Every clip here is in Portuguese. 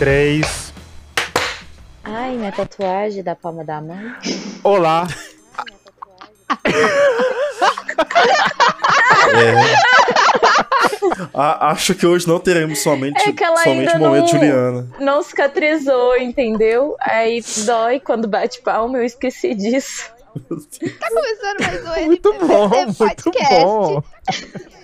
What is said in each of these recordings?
três. Ai, minha tatuagem da palma da mão. Olá. É. A- acho que hoje não teremos somente, É que ela somente ainda momento não- Juliana. Não cicatrizou, entendeu? Aí dói quando bate palma, eu esqueci disso. Tá começando mais um Muito bom, muito podcast. bom.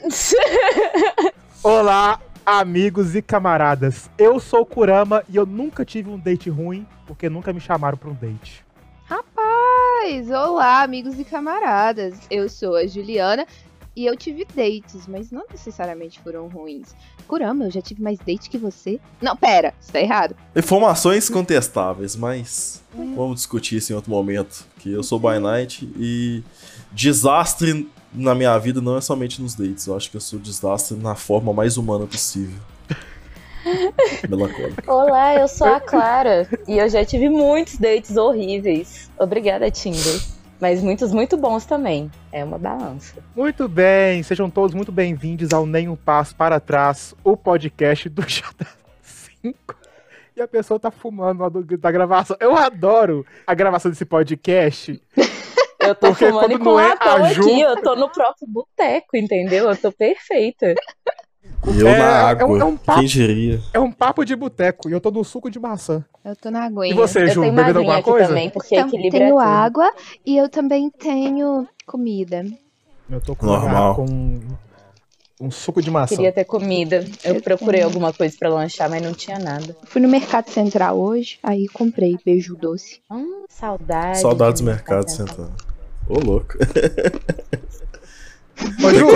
Olá, amigos e camaradas. Eu sou o Kurama e eu nunca tive um date ruim porque nunca me chamaram pra um date. Rapaz, olá, amigos e camaradas. Eu sou a Juliana e eu tive dates, mas não necessariamente foram ruins. Kurama, eu já tive mais date que você? Não, pera, isso tá errado. Informações contestáveis, mas vamos discutir isso em outro momento. Que eu sou by night e desastre na minha vida não é somente nos dates. Eu acho que eu sou desastre na forma mais humana possível. Olá, eu sou a Clara e eu já tive muitos dates horríveis. Obrigada, Tinder. Mas muitos muito bons também. É uma balança. Muito bem, sejam todos muito bem-vindos ao Nem Um Passo Para Trás, o podcast do J5. E a pessoa tá fumando lá do- da gravação. Eu adoro a gravação desse podcast. Eu tô Porque fumando com é Ju- aqui, eu tô no próprio boteco, entendeu? Eu tô perfeita. E eu É, na é água. um- é um papo. Quem diria? É um papo de boteco e eu tô no suco de maçã. Eu tô na E aguinha. você, eu Ju, tenho bebendo alguma coisa? também, porque equilíbrio tenho é água e eu também tenho comida. Eu tô com, Normal. com um suco de maçã. Queria ter comida. Eu Eu procurei tenho. alguma coisa pra lanchar, mas não tinha nada. Fui no Mercado Central hoje, aí comprei beijo doce. Hum, saudade. Saudades do mercado Central. central. Ô, louco. Ô, Ju,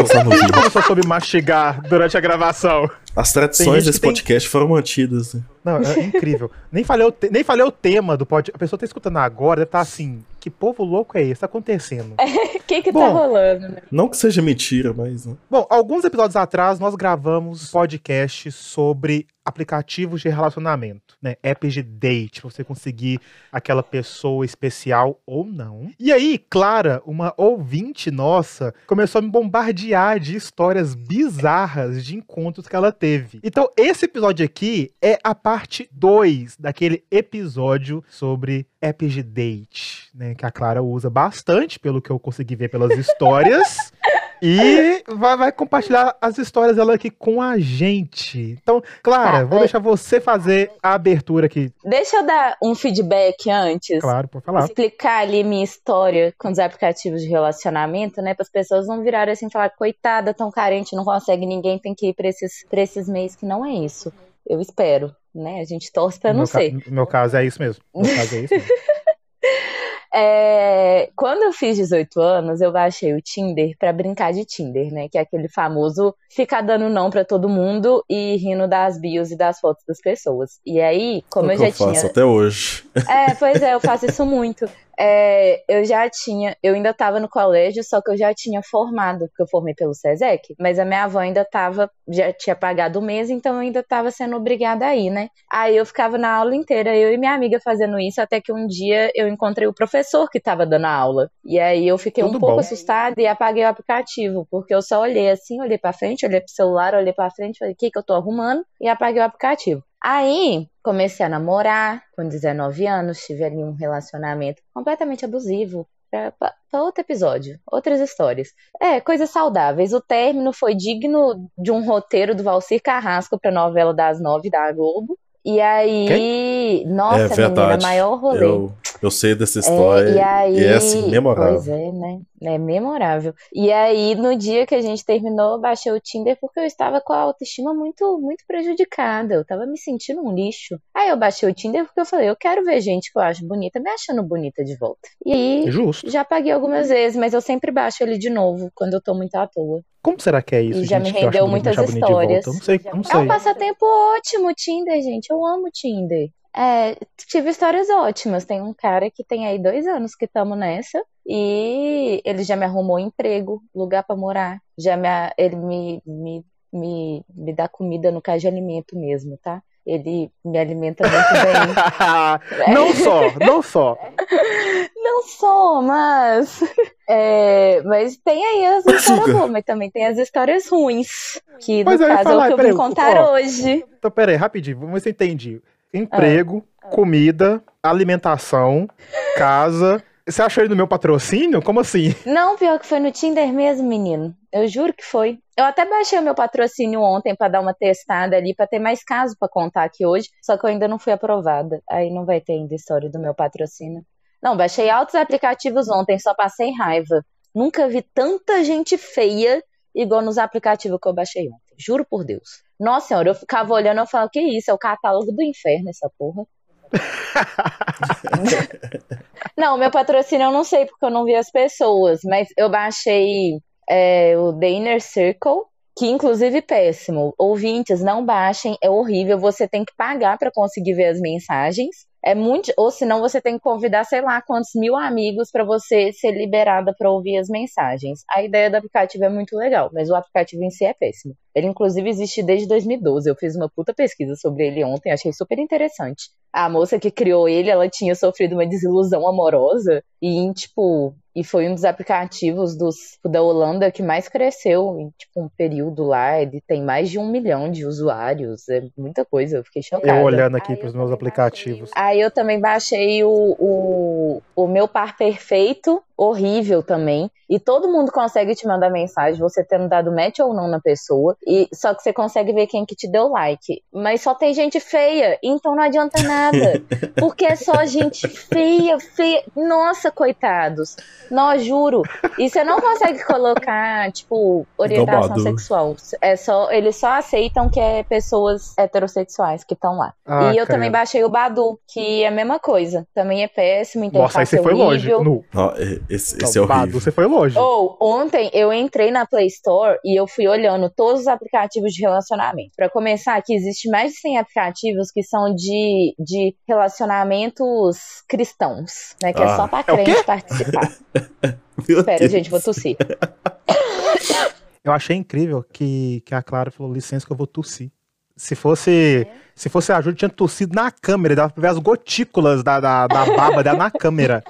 você soube mastigar durante a gravação? As tradições desse tem- podcast foram mantidas. Né? Não, é incrível. nem, falei o te- nem falei o tema do podcast. A pessoa tá escutando agora, deve estar assim, que povo louco é esse? Tá acontecendo. O que que tá Bom. rolando, né? Não que seja mentira, mas. né? Bom, alguns episódios atrás nós gravamos um podcast sobre aplicativos de relacionamento, né? Apps de date, pra você conseguir aquela pessoa especial ou não. E aí, Clara, uma ouvinte nossa, começou a me bombardear de histórias bizarras de encontros que ela teve. Então, esse episódio aqui é a parte 2 daquele episódio sobre apps de date, né? Que a Clara usa bastante, pelo que eu consegui ver pelas histórias. E vai, vai compartilhar as histórias dela aqui com a gente. Então, Clara, Tá, vou é. deixar você fazer a abertura aqui. Deixa eu dar um feedback antes. Claro, pode falar. Explicar ali minha história com os aplicativos de relacionamento, né? Para as pessoas não virarem assim e falar, coitada, tão carente, não consegue ninguém, tem que ir para esses, pra esses meios que não é isso. Eu espero, né? A gente torce para não meu, ser. no meu caso é isso mesmo. No meu caso é isso mesmo. É, quando eu fiz 18 anos, eu baixei o Tinder pra brincar de Tinder, né? Que é aquele famoso ficar dando não pra todo mundo e rindo das bios e das fotos das pessoas. E aí, como É eu já eu faço tinha. até hoje. É, pois é, eu faço isso muito. É, eu já tinha, eu ainda tava no colégio, só que eu já tinha formado, porque eu formei pelo SESEC, mas a minha avó ainda tava, já tinha pagado o mês, então eu ainda tava sendo obrigada a ir, né? Aí eu ficava na aula inteira, eu e minha amiga fazendo isso, até que um dia eu encontrei o professor que tava dando a aula. E aí eu fiquei Tudo um pouco bom. assustada e apaguei o aplicativo, porque eu só olhei assim, olhei pra frente, olhei pro celular, olhei pra frente, falei, o que que eu tô arrumando? E apaguei o aplicativo. Aí, comecei a namorar com 19 anos, tive ali um relacionamento completamente abusivo. Pra, pra- pra outro episódio, outras histórias. É, coisas saudáveis. O término foi digno de um roteiro do Valcir Carrasco pra novela das nove da Globo. E aí, nossa, é menina, verdade. maior rolê. Eu, eu sei dessa história. É, e aí, e é assim, memorável. Pois é, né? É memorável. E aí, no dia que a gente terminou, eu baixei o Tinder porque eu estava com a autoestima muito, muito prejudicada. Eu tava me sentindo um lixo. Aí eu baixei o Tinder porque eu falei, eu quero ver gente que eu acho bonita, me achando bonita de volta. E aí, Justo. já paguei algumas vezes, mas eu sempre baixo ele de novo quando eu tô muito à toa. Como será que é isso? E já gente, me rendeu muitas histórias. Não sei, não É um sei. passatempo ótimo, o Tinder, gente. Eu amo o Tinder. É, tive histórias ótimas. Tem um cara que tem aí dois anos que estamos nessa. E ele já me arrumou emprego, lugar pra morar. Já me, ele me, me, me, me dá comida no caso de alimento mesmo, tá? Ele me alimenta muito bem. não só, não só. Não sou, mas. é, mas tem aí as histórias boas, mas também tem as histórias ruins. Que no ia caso falar, é o que eu peraí, vim contar ó. hoje. Então, pera aí, rapidinho, vamos ver se eu entendi. Emprego, comida, alimentação, casa. Você achou ele no meu patrocínio? Como assim? Não, pior que foi no Tinder mesmo, menino. Eu juro que foi. Eu até baixei o meu patrocínio ontem pra dar uma testada ali, pra ter mais caso pra contar aqui hoje, só que eu ainda não fui aprovada. Aí não vai ter ainda história do meu patrocínio. Não, baixei altos aplicativos ontem, só passei raiva. Nunca vi tanta gente feia igual nos aplicativos que eu baixei ontem. Juro por Deus. Nossa senhora, eu ficava olhando e falava, que isso? É o catálogo do inferno essa porra. não, meu patrocínio eu não sei porque eu não vi as pessoas, mas eu baixei é, o The Inner Circle, que inclusive péssimo. Ouvintes, não baixem, é horrível. Você tem que pagar para conseguir ver as mensagens. É muito, ou senão você tem que convidar, sei lá, quantos mil amigos para você ser liberada para ouvir as mensagens. A ideia do aplicativo é muito legal, mas o aplicativo em si é péssimo. Ele, inclusive, existe desde 2012. Eu fiz uma puta pesquisa sobre ele ontem, achei super interessante. A moça que criou ele, ela tinha sofrido uma desilusão amorosa e, tipo, e foi um dos aplicativos dos, da Holanda que mais cresceu em, tipo, um período lá. Ele tem mais de um milhão de usuários. É muita coisa, eu fiquei chocada. Eu olhando aqui para os meus aplicativos. Aí eu também baixei o, o, o meu par perfeito, horrível também. E todo mundo consegue te mandar mensagem, você tendo dado match ou não na pessoa. E só que você consegue ver quem que te deu like. Mas só tem gente feia, então não adianta nada. porque é só gente feia, feia. Nossa, coitados. Não, juro. E você não consegue colocar, tipo, orientação sexual. É só, eles só aceitam que é pessoas heterossexuais que estão lá. Ah, e eu também baixei o Badu, que é a mesma coisa. Também é péssimo, Nossa, aí você foi longe. No... Não, esse, esse não, é horrível. Badu, você foi longe hoje. Ou, oh, ontem eu entrei na Play Store e eu fui olhando todos os aplicativos de relacionamento. Para começar, aqui existe mais de 100 aplicativos que são de, de relacionamentos cristãos, né? Que é ah, é só pra crente é participar. Espera, gente, vou tossir. Eu achei incrível que, que a Clara falou: licença que eu vou tossir. Se fosse. É? Se fosse a Júlia, tinha tossido na câmera, dava pra ver as gotículas da, da, da baba dela na câmera.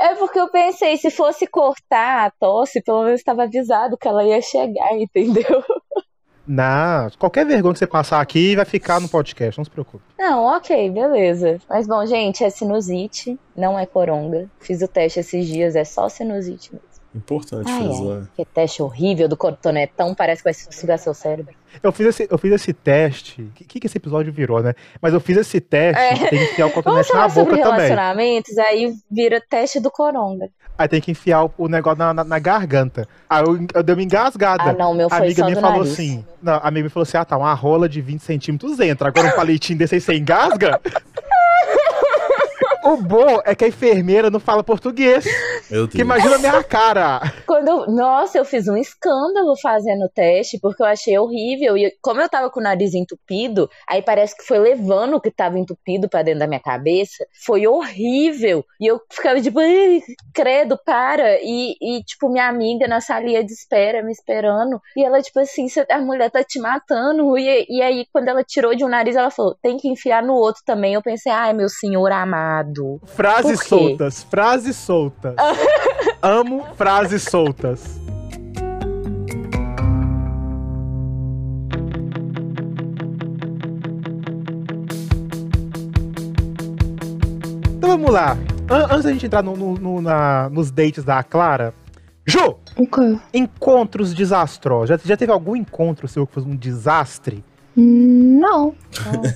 É porque eu pensei, se fosse cortar a tosse, pelo menos estava avisado que ela ia chegar, entendeu? Não, qualquer vergonha que você passar aqui vai ficar no podcast, não se preocupe. Não, ok, beleza. Mas bom, gente, é sinusite, não é coronga. Fiz o teste esses dias, é só sinusite mesmo. Importante ah, fazer. É. Que teste horrível do cotonetão, parece que vai sugar seu cérebro. Eu fiz esse, eu fiz esse teste. O que, que esse episódio virou, né? Mas eu fiz esse teste, é. tem que enfiar o cotonete na boca sobre também. relacionamentos, aí vira teste do coronga. Aí tem que enfiar o, negócio na, na, na, garganta. Aí eu, eu dei uma engasgada. Ah, não, meu foi A amiga minha falou nariz. assim. Não, a amiga me falou assim: ah, tá, uma rola de 20 centímetros entra. Agora um palitinho desse aí você engasga? O bom é que a enfermeira não fala português. Meu Deus. Que imagina a minha cara. Quando eu, nossa, eu fiz um escândalo fazendo o teste, porque eu achei horrível. E como eu tava com o nariz entupido, aí parece que foi levando o que tava entupido para dentro da minha cabeça. Foi horrível. E eu ficava tipo, credo, para. E, e, tipo, minha amiga na salinha de espera, me esperando. E ela, tipo assim, a mulher tá te matando. E, e aí, quando ela tirou de um nariz, ela falou, tem que enfiar no outro também. Eu pensei, ai, meu senhor amado. Frases soltas, frases soltas. Amo frases soltas. Então vamos lá. Antes da gente entrar no, no, no, na, nos dates da Clara. Ju! Okay. Encontros desastrosos. Já, já teve algum encontro seu que foi um desastre? Não.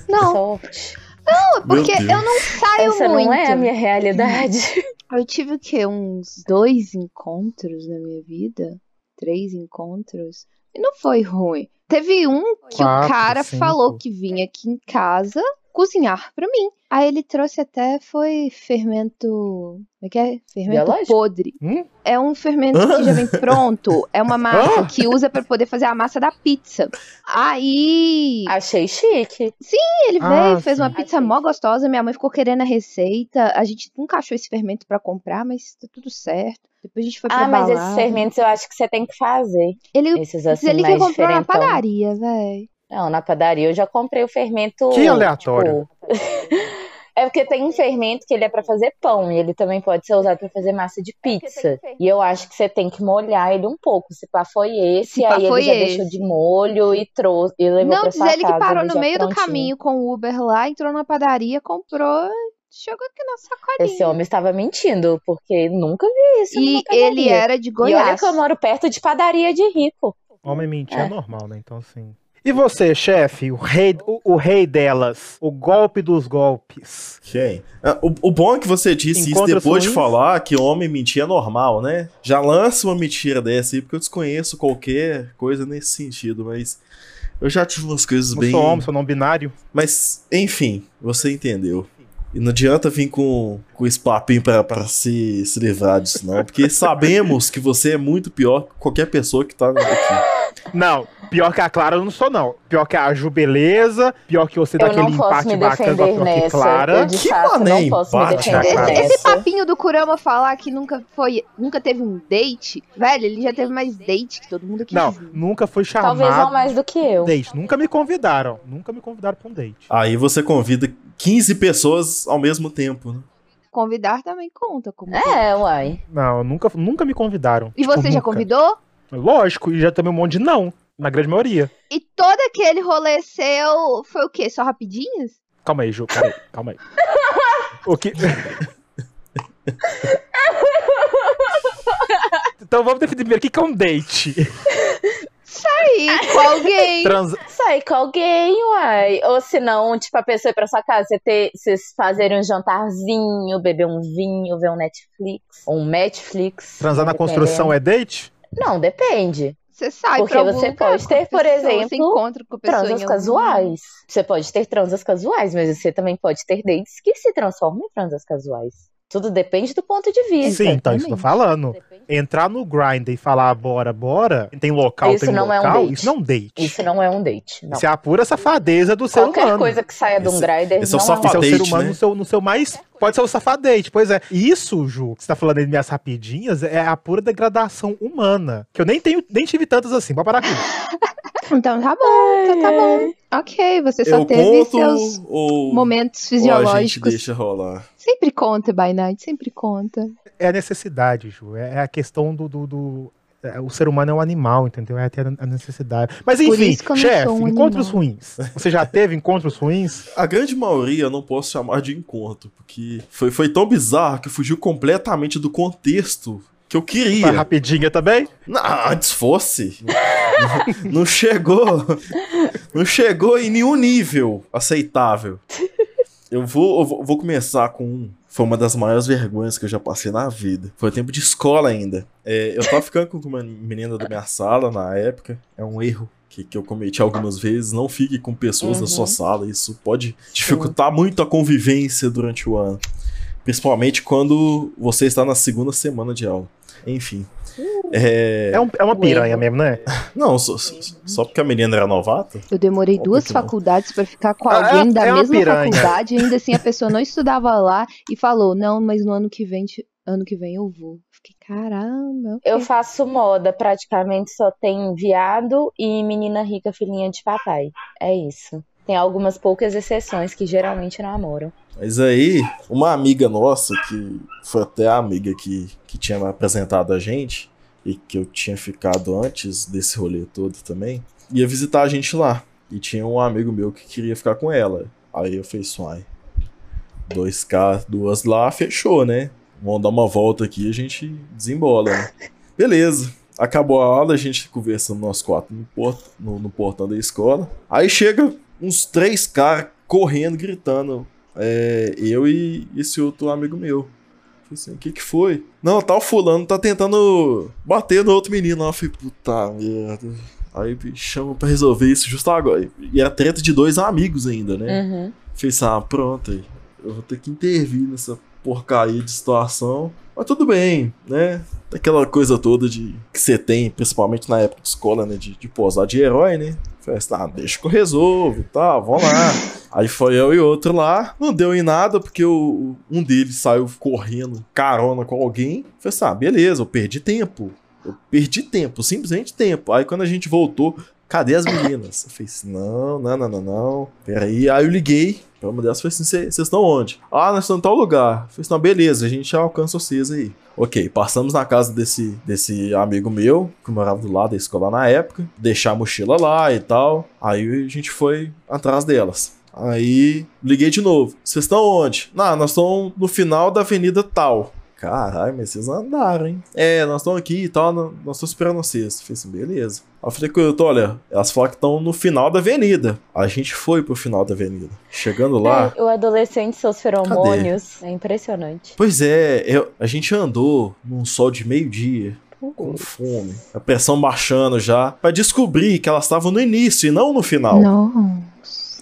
Não. Sorte. Não, é porque eu não saio Essa muito. não é a minha realidade. Eu tive o quê? Uns dois encontros na minha vida? Três encontros? E não foi ruim. Teve um que Quatro, o cara cinco. falou que vinha aqui em casa cozinhar para mim. Aí ele trouxe até foi fermento, como é que é? Fermento Biológico? podre. Hum? É um fermento que já vem pronto, é uma massa que usa para poder fazer a massa da pizza. Aí, achei chique. Sim, ele ah, veio, fez sim. uma pizza achei. mó gostosa, minha mãe ficou querendo a receita. A gente nunca achou esse fermento para comprar, mas tá tudo certo. Depois a gente foi pra Ah, mas balada. esses fermentos eu acho que você tem que fazer. Ele, esses assim, ele que comprou na padaria, velho. Não, na padaria eu já comprei o fermento. Que aleatório. Tipo... É porque tem um fermento que ele é pra fazer pão e ele também pode ser usado pra fazer massa de pizza. E eu acho que você tem que molhar ele um pouco. Se pá foi esse, Se aí foi ele já esse. deixou de molho e trouxe e levou Não, pra diz sua ele que casa, parou ele no meio do prontinho. caminho com o Uber lá, entrou na padaria, comprou, chegou aqui na sacolinha. Esse homem estava mentindo, porque nunca vi isso E ele era de E olha Goiás. que eu moro perto de padaria de rico. Homem mentir é. É. normal, né? Então, assim. E você, chefe, o rei, o, o rei delas, o golpe dos golpes. Quem? Ah, O, o bom é que você disse Encontra isso depois de falar que homem mentir é normal, né? Já lança uma mentira dessa aí, porque eu desconheço qualquer coisa nesse sentido, mas eu já tive umas coisas Não bem. sou homem, sou não binário. Mas, enfim, você entendeu. E não adianta vir com, com esse papinho pra, pra se, se livrar disso, não. Porque sabemos que você é muito pior que qualquer pessoa que tá aqui. Não, pior que a Clara eu não sou, não. Pior que a Ju, beleza. Pior que você Eu daquele empate me bacana com a defender pior que nessa. Clara. Eu de Que fato mané não posso me defender cara. Esse, esse nessa. papinho do Kurama falar que nunca foi, nunca teve um date, velho, ele já teve mais date que todo mundo aqui. Não, nunca foi chamado. Talvez não mais do que eu. Date. Nunca me convidaram. Nunca me convidaram pra um date. Aí você convida 15 pessoas ao mesmo tempo, né? Convidar também conta. Como É, uai. Não, nunca, nunca me convidaram. E Tipo, você já nunca. convidou? Lógico, e já também um monte de não. Na grande maioria. E todo aquele rolê seu foi o quê? Só rapidinhas? Calma aí, Ju, peraí, calma aí. O que. então vamos definir primeiro o que é um date. Aí, com alguém. Trans... Sair com alguém, uai. Ou se não, tipo, a pessoa ir pra sua casa, você ter, vocês fazerem um jantarzinho, beber um vinho, ver um Netflix. Ou um Netflix. Transar na construção é date? Não, depende. Você sai Porque você lugar pode ter, por pessoa, exemplo, Transas casuais. Você pode ter transas casuais, mas você também pode ter dates que se transformam em transas casuais. Tudo depende do ponto de vista. Sim, então isso tô falando. Entrar no grind e falar bora, bora, tem local, Isso tem não é um local, date. isso não é um date. Isso não é um date. Não. Isso é a pura safadeza do ser Qualquer humano. coisa que saia de um grinder esse é o não Isso é o ser safadate, humano né? no, seu, no seu mais. Pode ser o safadete, pois é. Isso, Ju, que você tá falando aí de minhas rapidinhas, é a pura degradação humana. Que eu nem tenho, nem tive tantas assim. Pode parar com isso. Então tá bom, então tá bom. Ok, você só eu teve seus ou, momentos ou a gente fisiológicos. deixa rolar? Sempre conta, By Night, sempre conta. É a necessidade, Ju. É é a questão do. do, do- o ser humano é um animal, entendeu? É ter a necessidade. Mas enfim, chefe, um encontros animal. ruins. Você já teve encontros ruins? A grande maioria eu não posso chamar de encontro, porque foi, foi tão bizarro que fugiu completamente do contexto que eu Uma queria. rapidinha também? Não, antes fosse. não, não chegou. Não chegou em nenhum nível aceitável. Eu vou, eu vou, vou começar com um. Foi uma das maiores vergonhas que eu já passei na vida. Foi tempo de escola ainda. É, eu tava ficando com uma menina da minha sala na época. É um erro que, que eu cometi algumas vezes. Não fique com pessoas Uhum. sua sala. Isso pode dificultar muito a convivência durante o ano. Principalmente quando você está na segunda semana de aula. Enfim. É... É, um- é uma piranha mesmo, né? Não, só, só- só porque a menina era novata? Eu demorei Opa, duas faculdades pra ficar com Ah, alguém é- da é uma mesma piranha. faculdade, ainda assim a pessoa não estudava lá e falou: "Não, mas no ano que vem, ano que vem eu vou". Fiquei, caramba. Eu faço moda, praticamente só tem viado e menina rica, filhinha de papai. É isso. Tem algumas poucas exceções que geralmente namoram. Mas aí, uma amiga nossa, que foi até a amiga que, que tinha apresentado a gente, e que eu tinha ficado antes desse rolê todo também, ia visitar a gente lá. E tinha um amigo meu que queria ficar com ela. Aí eu falei, suai. Dois K, duas lá, fechou, né? Vamos dar uma volta aqui a gente desembola, né? Beleza. Acabou a aula, a gente conversando nós quatro no, port, no, no portão da escola. Aí chega uns três caras correndo, gritando. É, eu e esse outro amigo meu. Falei assim, o que que foi? Não, tá o fulano, tá tentando bater no outro menino. Eu falei, puta merda. Aí me chama pra resolver isso justo agora. E era treta de dois amigos ainda, né? Uhum. Falei assim, ah, pronto aí. Eu vou ter que intervir nessa porcaria de situação. Mas tudo bem, né? Aquela coisa toda de que você tem, principalmente na época de escola, né? De, de posar de herói, né? Assim, ah, deixa que eu resolvo tal, vamos lá. Aí foi eu e outro lá, não deu em nada, porque o, um deles saiu correndo carona com alguém. Falei assim, ah, beleza, eu perdi tempo. Eu perdi tempo, simplesmente tempo. Aí quando a gente voltou, cadê as meninas? Eu falei assim, não, não, não, não, não. Peraí. Aí eu liguei uma delas, falei assim, vocês estão onde? Ah, nós estamos em tal lugar. Falei assim, beleza, a gente já alcança vocês aí. Ok, passamos na casa desse, desse amigo meu, que morava do lado da escola na época, deixar a mochila lá e tal. Aí a gente foi atrás delas. Aí liguei de novo. Vocês estão onde? Não, nós estamos no final da avenida tal. Caralho, mas vocês andaram, hein? É, nós estamos aqui e tal, nós estamos esperando vocês. Eu falei assim, beleza. Aí eu falei com eu, olha, elas falaram que estão no final da avenida. A gente foi pro final da avenida. Chegando lá. É, o adolescente, seus feromônios. É impressionante. Pois é, eu, a gente andou num sol de meio-dia. Com fome, a pressão baixando já, para descobrir que elas estavam no início e não no final. Não.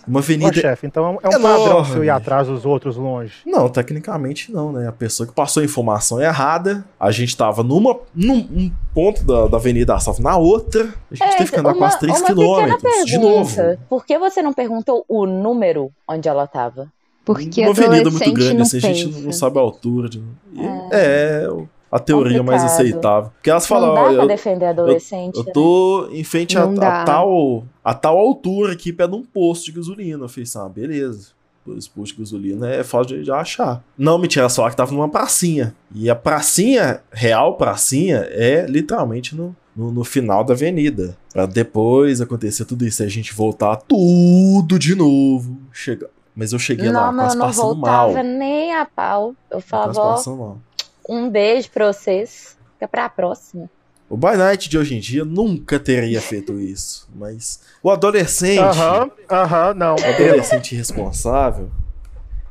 Uma avenida. Ô, chefe, então é um É padrão enorme. seu ir atrás dos outros longe. Não, tecnicamente não, né? A pessoa que passou a informação errada, a gente tava numa, num um ponto da, da avenida, estava na outra, a gente teve que andar quase 3 É, uma quilômetros. pequena De novo. pergunta. Por que você não perguntou o número onde ela tava? Porque uma avenida muito grande, assim, a gente não sabe a altura. de- e- É, a teoria mais Complicado. aceitável. Porque elas Não falam, dá ó, pra eu, defender adolescente. eu né? tô em frente a, Não a dá. tal, a tal altura aqui, perto de um posto de gasolina. Eu falei assim, ah, beleza. Esse posto de gasolina é fácil de, de achar. Não, mentira, só que tava numa pracinha. E a pracinha, real pracinha, é literalmente no, no, no final da avenida. Pra depois acontecer tudo isso, e a gente voltar tudo de novo. Chega... Mas eu cheguei lá, Não, mas quase eu não passando mal. voltava nem a pau. Eu falava, Um beijo pra vocês. Fica pra próxima. O By Night de hoje em dia nunca teria feito isso. Mas o adolescente, Aham, aham, não. o adolescente responsável,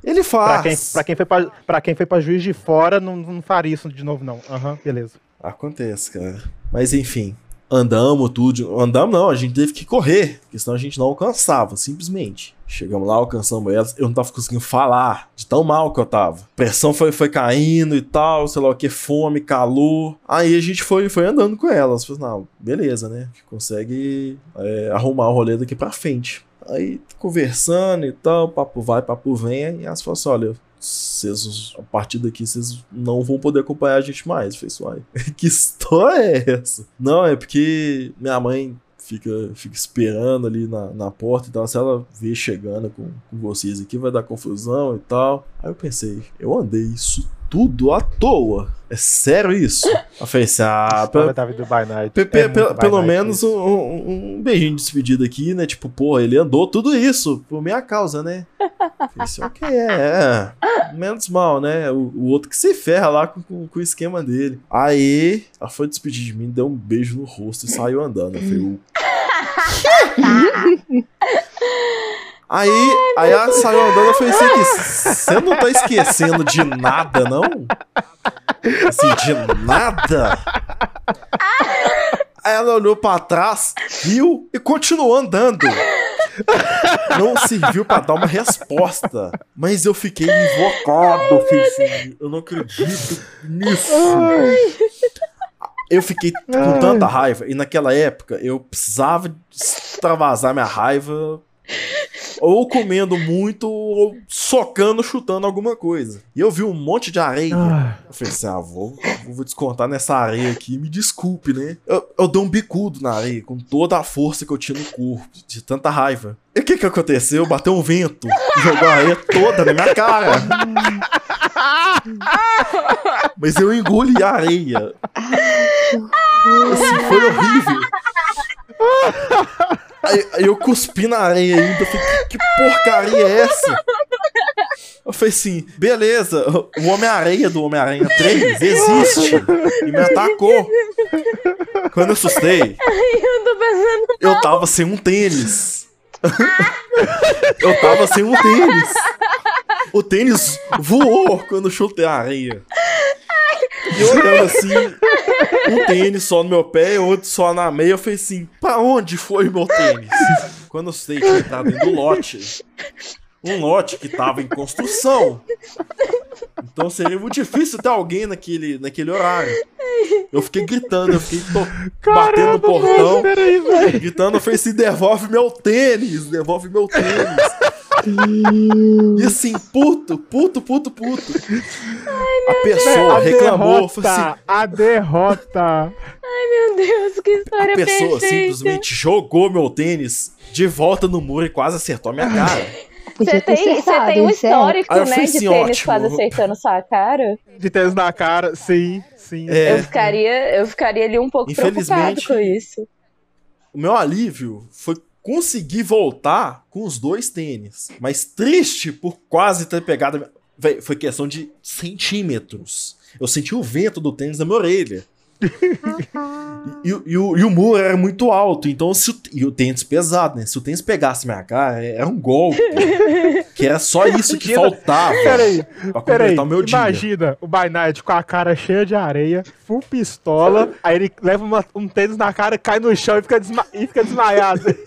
ele faz. Pra quem, pra, quem foi pra, pra quem foi pra juiz de fora, não, não faria isso de novo, não. Aham, beleza. Acontece, cara. Mas enfim, andamos tudo. Andamos não, a gente teve que correr, porque senão a gente não alcançava, simplesmente. Chegamos lá, alcançamos elas, eu não tava conseguindo falar, de tão mal que eu tava. Pressão foi, foi caindo e tal, sei lá o que, fome, calor. Aí a gente foi, foi andando com elas. Falei, não, beleza, né? Consegue é, arrumar o rolê daqui pra frente. Aí conversando e tal, papo vai, papo vem, e elas falaram assim: olha, vocês, a partir daqui vocês não vão poder acompanhar a gente mais. Eu falei, uai, que história é essa? Não, é porque minha mãe fica, fica esperando ali na, na porta e tal. Se ela ver chegando com, com vocês aqui, vai dar confusão e tal. Aí eu pensei, eu andei isso tudo à toa. É sério isso? Eu falei assim, ah, da vida By Night. Pe- pe- É pe- By pelo Night menos isso. um, um- beijinho de despedida aqui, né? Tipo, pô, ele andou tudo isso por minha causa, né? Falei assim, ok, é, é. Menos mal, né? O, o outro que se ferra lá com, com, com o esquema dele. Aí, ela foi despedir de mim, deu um beijo no rosto e saiu andando. Eu falei, Aí, aí ela saiu andando, eu falei assim, você não tá esquecendo de nada, não? Assim, de nada? Aí ela olhou pra trás, riu e continuou andando. Não serviu pra dar uma resposta. Mas eu fiquei invocado, fiquei assim, eu não acredito nisso. Eu fiquei com tanta raiva. E naquela época eu precisava extravasar minha raiva ou comendo muito, ou socando, chutando alguma coisa. E eu vi um monte de areia. Ah, Eu falei assim: ah, vou, vou descontar nessa areia aqui, me desculpe, né? Eu, eu dei um bicudo na areia, com toda a força que eu tinha no corpo, de tanta raiva. E o que que aconteceu? Bateu um vento, jogou a areia toda na minha cara. Mas eu engoli a areia. Assim, foi horrível. Aí, eu cuspi na areia ainda. Eu falei, que, porcaria é essa? Eu falei assim, beleza, o Homem-Areia do Homem-Aranha 3 existe. E me atacou. Quando eu assustei, Eu tô pensando. eu tava sem um tênis. eu tava sem um tênis. O tênis voou quando eu chutei a areia. E eu olhando assim, um tênis só no meu pé, outro só na meia. Eu falei assim: pra onde foi meu tênis? Quando eu sei que ele tava dentro do lote. Um lote que tava em construção. Então seria muito difícil ter alguém naquele, naquele horário. Eu fiquei gritando, eu fiquei to- batendo no portão. Peraí, velho. Gritando, eu falei assim: devolve meu tênis, devolve meu tênis. E assim, puto, puto, puto, puto. A pessoa A reclamou, falou assim, derrota, a derrota. Meu Deus, que a história pessoa perfeita. simplesmente jogou meu tênis de volta no muro e quase acertou a minha cara. Você tem, você tem um é. histórico, Ah, né, fui de assim, tênis ótimo. quase acertando sua cara. De tênis na cara, sim, sim. É. Eu ficaria, eu ficaria ali um pouco preocupado com isso. O meu alívio foi conseguir voltar com os dois tênis. Mas triste por quase ter pegado. Foi questão de centímetros. Eu senti o vento do tênis na minha orelha. E, e- e o, e o muro era muito alto, então se o, e o tênis pesado, né? Se o tênis pegasse minha cara, era um golpe. que era só isso que faltava Peraí, pra peraí. o meu dia. Imagina o By Night com a cara cheia de areia, full pistola, aí ele leva uma- um tênis na cara, cai no chão e fica, desma- e fica desmaiado.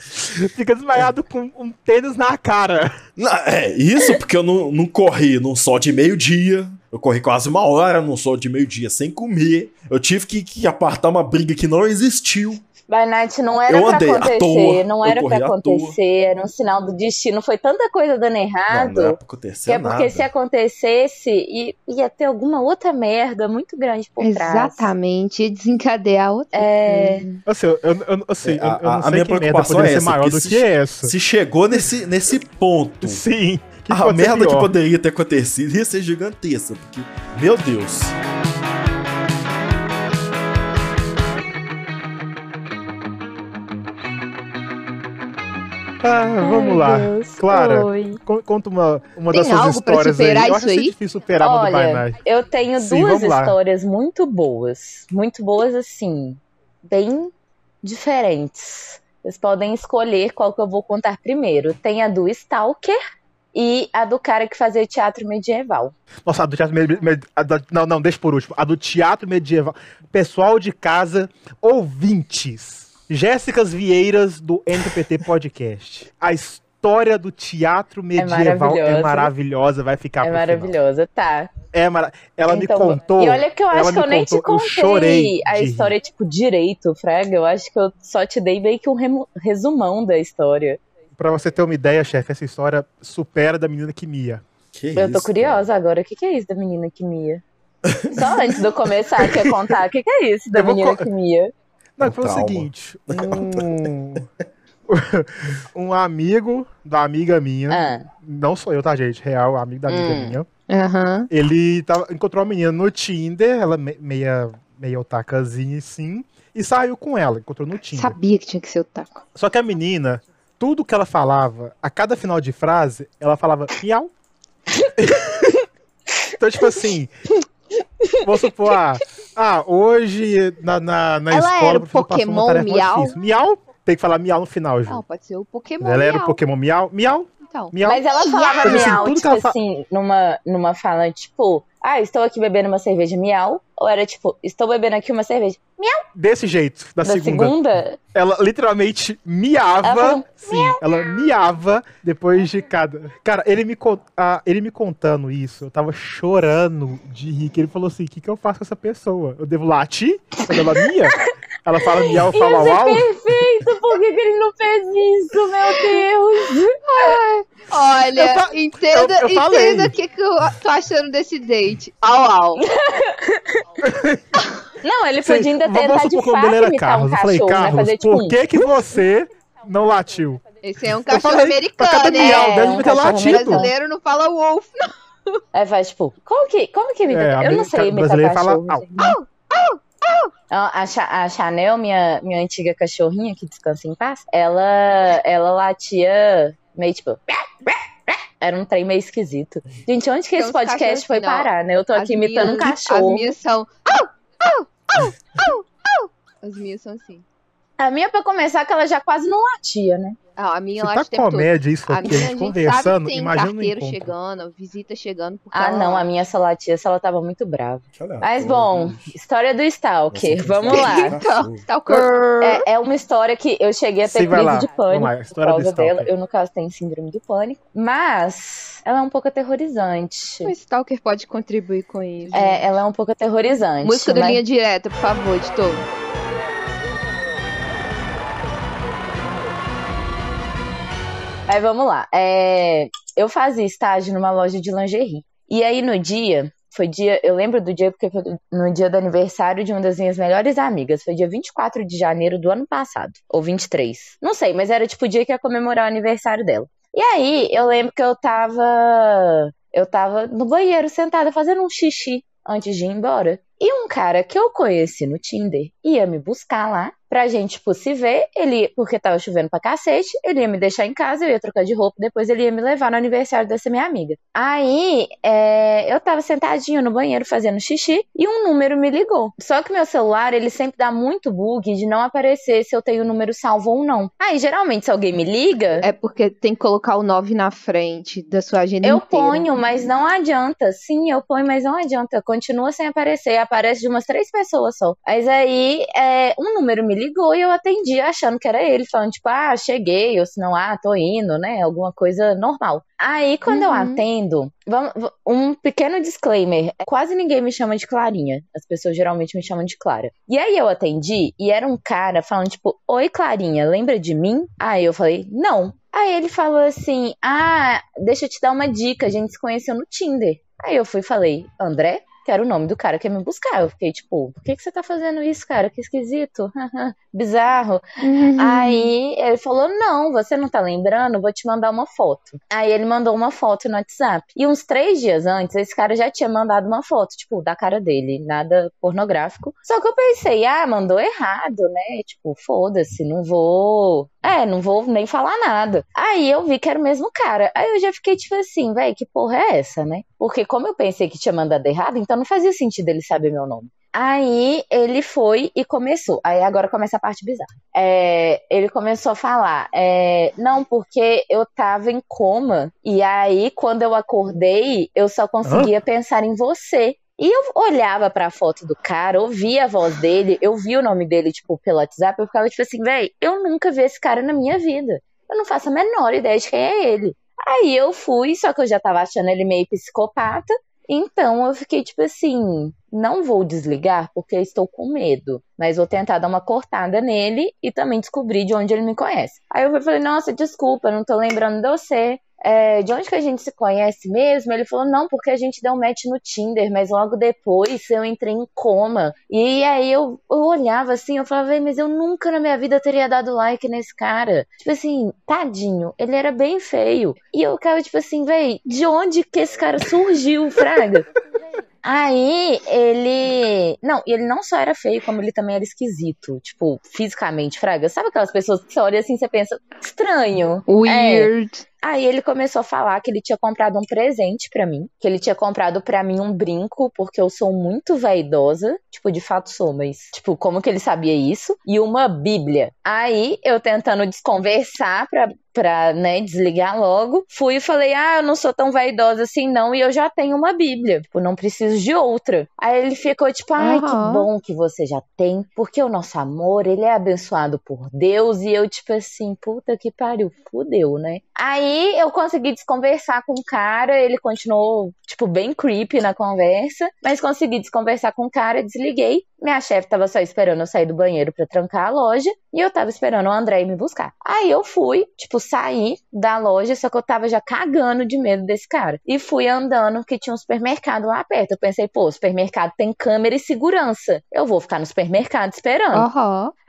fica desmaiado com um tênis na cara. Não, é, isso porque eu não, não corri num sol de meio-dia. Eu corri quase uma hora num sol de meio-dia sem comer. Eu tive que, que apartar uma briga que não existiu. By Night não era Eu pra acontecer, toa, não era pra acontecer, era um sinal do destino. Foi tanta coisa dando Não, errado. não era pra que acontecer é porque nada. se acontecesse, ia ter alguma outra merda muito grande por trás. Exatamente, ia desencadear outra É, coisa. Assim, eu, eu, eu- assim, É, eu, eu a- não a sei minha que merda preocupação poderia é ser essa, maior do se- que essa. Se chegou nesse, nesse ponto, Sim. Que a merda que poderia ter acontecido ia ser gigantesca. Porque, meu Deus. Ah, vamos Ai, lá. Deus. Clara, Oi. con- conta uma, uma Tem das suas histórias aí. Eu acho que é difícil superar do Olha, Night. eu tenho Sim, duas vamos lá. histórias muito boas. Muito boas, assim, bem diferentes. Vocês podem escolher qual que eu vou contar primeiro. Tem a do Stalker e a do cara que fazia teatro medieval. Nossa, a do teatro medieval. Não, não, deixa por último. A do teatro medieval. Pessoal de casa, ouvintes. Jéssicas Vieiras do NPT Podcast. A história do teatro medieval é maravilhosa. maravilhosa, vai ficar é pro final. maravilhosa, tá. É mara... Ela Então, me contou. E olha que eu acho que eu nem te contou, eu contei chorei a de rir. história, tipo, direito, Fraga. Eu acho que eu só te dei meio que um resumão da história. Pra você ter uma ideia, chefe, essa história supera da menina que Mia. Que eu tô isso, curiosa agora. O que, que é isso da menina que mia? Só antes de eu começar aqui a contar, o que, que é isso da Eu menina co- que mia? Não, Um foi o seguinte: um, um amigo da amiga minha, Ah, não sou eu, tá, gente? Real, amigo da amiga Hum. minha. Aham. Ele tava, encontrou uma menina no Tinder, ela me- meia, meia otacazinha assim, e saiu com ela, encontrou no Tinder. Sabia que tinha que ser o taco. Só que a menina, tudo que ela falava, a cada final de frase, ela falava miau. então, tipo assim, vamos supor, ah, ah, hoje na, na, na Ela escola era o Pokémon miau? Miau? Tem que falar miau no final, Ju. Não, pode ser o Pokémon. ela era o. Pokémon miau? Miau? Então. Miau? mas ela falava Mas, assim, miau, que tipo ela fa- assim, numa, numa fala, tipo, ah, estou aqui bebendo uma cerveja miau? Ou era tipo, estou bebendo aqui uma cerveja Desse jeito, da, da segunda. segunda? Ela literalmente miava. Ela falou, sim, ela miava depois de cada. Cara, ele me, ah, ele me contando isso, eu tava chorando de rir. Que ele falou assim: o que, que eu faço com essa pessoa? Eu devo latir quando ela mia? Ela fala miau, Isso é au, au. perfeito! Por que, que ele não fez isso, meu Deus? Olha, Eu fa- entenda, eu- eu entenda o que, que eu tô achando desse date. Au, au. Não, ele podia ainda tentar de fato imitar Carlos. um Eu falei, cachorro, né? Carlos, Fazer tipo por que, que você não latiu? Esse é um cachorro falei, cada americano, miau né? É, deve um ter cachorro O latido. brasileiro não fala wolf. Aí faz tipo, como que, como que imita? É, eu não sei imitar brasileiro fala cachorro. au. gente. A, a Chanel, minha, minha antiga cachorrinha, que descansa em paz, ela, ela latia meio tipo... Era um trem meio esquisito. Gente, onde que esse podcast foi não. parar, né? Eu tô As aqui imitando um minhas- cachorro. As minhas são. Au, au, au, au, au. As minhas são assim. A minha, pra começar, que ela já quase não latia, né? Ah, a minha Se tá todo. comédia isso A aqui, minha, a a gente conversando, tem imagina carteiro encontro. chegando, visita chegando. Ah, ela- não, a minha só latia se ela tava muito brava. Aleatório, Mas, bom, história do Stalker. Vamos lá. cachorro. Stalker. É, é uma história que eu cheguei a ter Sim, crise lá. de pânico lá, por história do causa dela. Eu, no caso, tenho síndrome do pânico. Mas ela é um pouco aterrorizante. O Stalker pode contribuir com isso. É, ela é um pouco aterrorizante. Música da mas- linha direta, por favor, editor. Aí vamos lá. É, eu fazia estágio numa loja de lingerie. E aí no dia, foi dia, eu lembro do dia porque foi no dia do aniversário de uma das minhas melhores amigas. Foi dia 24 de janeiro do ano passado, ou 23. Não sei, mas era tipo o dia que ia comemorar o aniversário dela. E aí, eu lembro que eu tava. Eu tava no banheiro sentada fazendo um xixi antes de ir embora. E um cara que eu conheci no Tinder ia me buscar lá pra gente, tipo, se ver. Ele, porque tava chovendo pra cacete, ele ia me deixar em casa, eu ia trocar de roupa, depois ele ia me levar no aniversário dessa minha amiga. Aí, é, eu tava sentadinho no banheiro fazendo xixi e um número me ligou. Só que meu celular, ele sempre dá muito bug de não aparecer se eu tenho o número salvo ou não. Aí, geralmente, se alguém me liga. É porque tem que colocar o 9 na frente da sua agenda. Eu inteira. ponho, mas não adianta. Sim, eu ponho, mas não adianta. Continua sem aparecer. Aparece de umas três pessoas só. Mas aí, é, um número me ligou e eu atendi achando que era ele, falando tipo, ah, cheguei, ou se não, ah, tô indo, né? Alguma coisa normal. Aí, quando eu Uhum. atendo, vamos, um pequeno disclaimer: quase ninguém me chama de Clarinha. As pessoas geralmente me chamam de Clara. E aí eu atendi e era um cara falando, tipo, Oi, Clarinha, lembra de mim? Aí eu falei, não. Aí ele falou assim: Ah, deixa eu te dar uma dica, a gente se conheceu no Tinder. Aí eu fui e falei, André? Que era o nome do cara que ia me buscar. Eu fiquei tipo, por que, que você tá fazendo isso, cara? Que esquisito. Bizarro. Uhum. Aí ele falou: Não, você não tá lembrando? Vou te mandar uma foto. Aí ele mandou uma foto no WhatsApp. E uns três dias antes, esse cara já tinha mandado uma foto, tipo, da cara dele, nada pornográfico. Só que eu pensei: Ah, mandou errado, né? Tipo, foda-se, não vou. É, não vou nem falar nada. Aí eu vi que era o mesmo cara. Aí eu já fiquei tipo assim, véi, que porra é essa, né? Porque como eu pensei que tinha mandado errado, então não fazia sentido ele saber meu nome. Aí ele foi e começou. Aí agora começa a parte bizarra. É, ele começou a falar: é, Não, porque eu tava em coma. E aí, quando eu acordei, eu só conseguia pensar em você. E eu olhava pra foto do cara, ouvia a voz dele, eu via o nome dele, tipo, pelo WhatsApp, eu ficava tipo assim, véi, eu nunca vi esse cara na minha vida. Eu não faço a menor ideia de quem é ele. Aí eu fui, só que eu já tava achando ele meio psicopata. Então eu fiquei tipo assim, não vou desligar porque estou com medo, mas vou tentar dar uma cortada nele e também descobrir de onde ele me conhece. Aí eu falei, nossa, desculpa, não tô lembrando de você. É, de onde que a gente se conhece mesmo? Ele falou, não, porque a gente deu um match no Tinder, mas logo depois eu entrei em coma. E aí eu, eu olhava assim, eu falava, "Véi, mas eu nunca na minha vida teria dado like nesse cara. Tipo assim, tadinho, ele era bem feio. E eu ficava tipo assim, véi, de onde que esse cara surgiu, Fraga? Aí ele. Não, e ele não só era feio, como ele também era esquisito. Tipo, fisicamente, Fraga. Sabe aquelas pessoas que você olha assim e você pensa, estranho. Weird. Aí ele começou a falar que ele tinha comprado um presente pra mim, que ele tinha comprado pra mim um brinco, porque eu sou muito vaidosa, tipo, de fato sou, mas tipo, como que ele sabia isso? E uma bíblia. Aí eu tentando desconversar pra, pra né, desligar logo, fui e falei: "Ah, eu não sou tão vaidosa assim não, e eu já tenho uma bíblia, tipo, não preciso de outra". Aí ele ficou tipo: "Ai, Aham. que bom que você já tem, porque o nosso amor, ele é abençoado por Deus". E eu tipo assim, puta que pariu, fudeu, né? Aí eu consegui desconversar com o cara, ele continuou, tipo, bem creepy na conversa, mas consegui desconversar com o cara, desliguei. Minha chefe tava só esperando eu sair do banheiro pra trancar a loja, e eu tava esperando o André me buscar. Aí eu fui, tipo, saí da loja, só que eu tava já cagando de medo desse cara. E fui andando, que tinha um supermercado lá perto. Eu pensei, pô, o supermercado tem câmera e segurança. Eu vou ficar no supermercado esperando.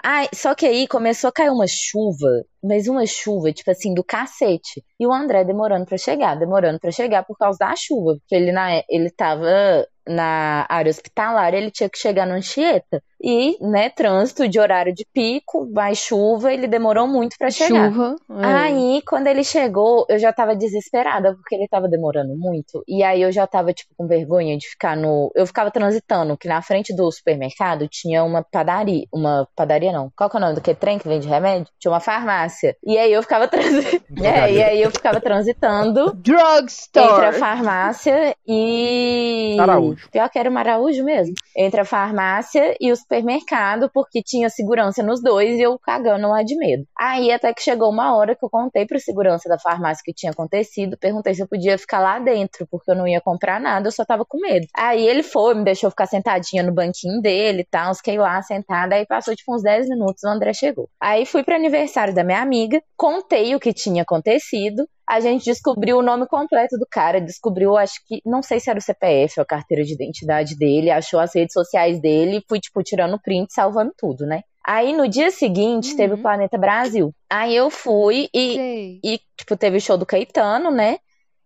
Ai, só que aí começou a cair uma chuva, mas uma chuva, tipo assim, do cacete. E o André demorando pra chegar, demorando pra chegar por causa da chuva. Porque ele, na, ele tava na área hospitalar, ele tinha que chegar no Anchieta. E, né, trânsito de horário de pico, mais chuva, ele demorou muito pra chegar. Chuva. é. Aí, quando ele chegou, eu já tava desesperada, porque ele tava demorando muito. E aí eu já tava, tipo, com vergonha de ficar no. Eu ficava transitando, que na frente do supermercado tinha uma padaria. Uma padaria não. Qual que é o nome do que trem que vende remédio? Tinha uma farmácia. E aí eu ficava transitando. É, e aí eu ficava transitando entre a Drugstore. farmácia e. Araújo. Pior que era uma Araújo mesmo. Entre a farmácia e o supermercado, porque tinha segurança nos dois e eu cagando lá de medo. Aí até que chegou uma hora que eu contei pro segurança da farmácia o que tinha acontecido, perguntei se eu podia ficar lá dentro, porque eu não ia comprar nada, eu só tava com medo. Aí ele foi, me deixou ficar sentadinha no banquinho dele e tal, fiquei lá sentada, aí passou tipo uns 10 minutos, o André chegou. Aí fui pro aniversário da minha amiga, contei o que tinha acontecido, a gente descobriu o nome completo do cara, descobriu, acho que, não sei se era o CPF ou a carteira de identidade dele, achou as redes sociais dele, fui, tipo, tirando print, salvando tudo, né? Aí no dia seguinte teve o Uhum. Planeta Brasil. Aí eu fui e, e, tipo, teve o show do Caetano, né?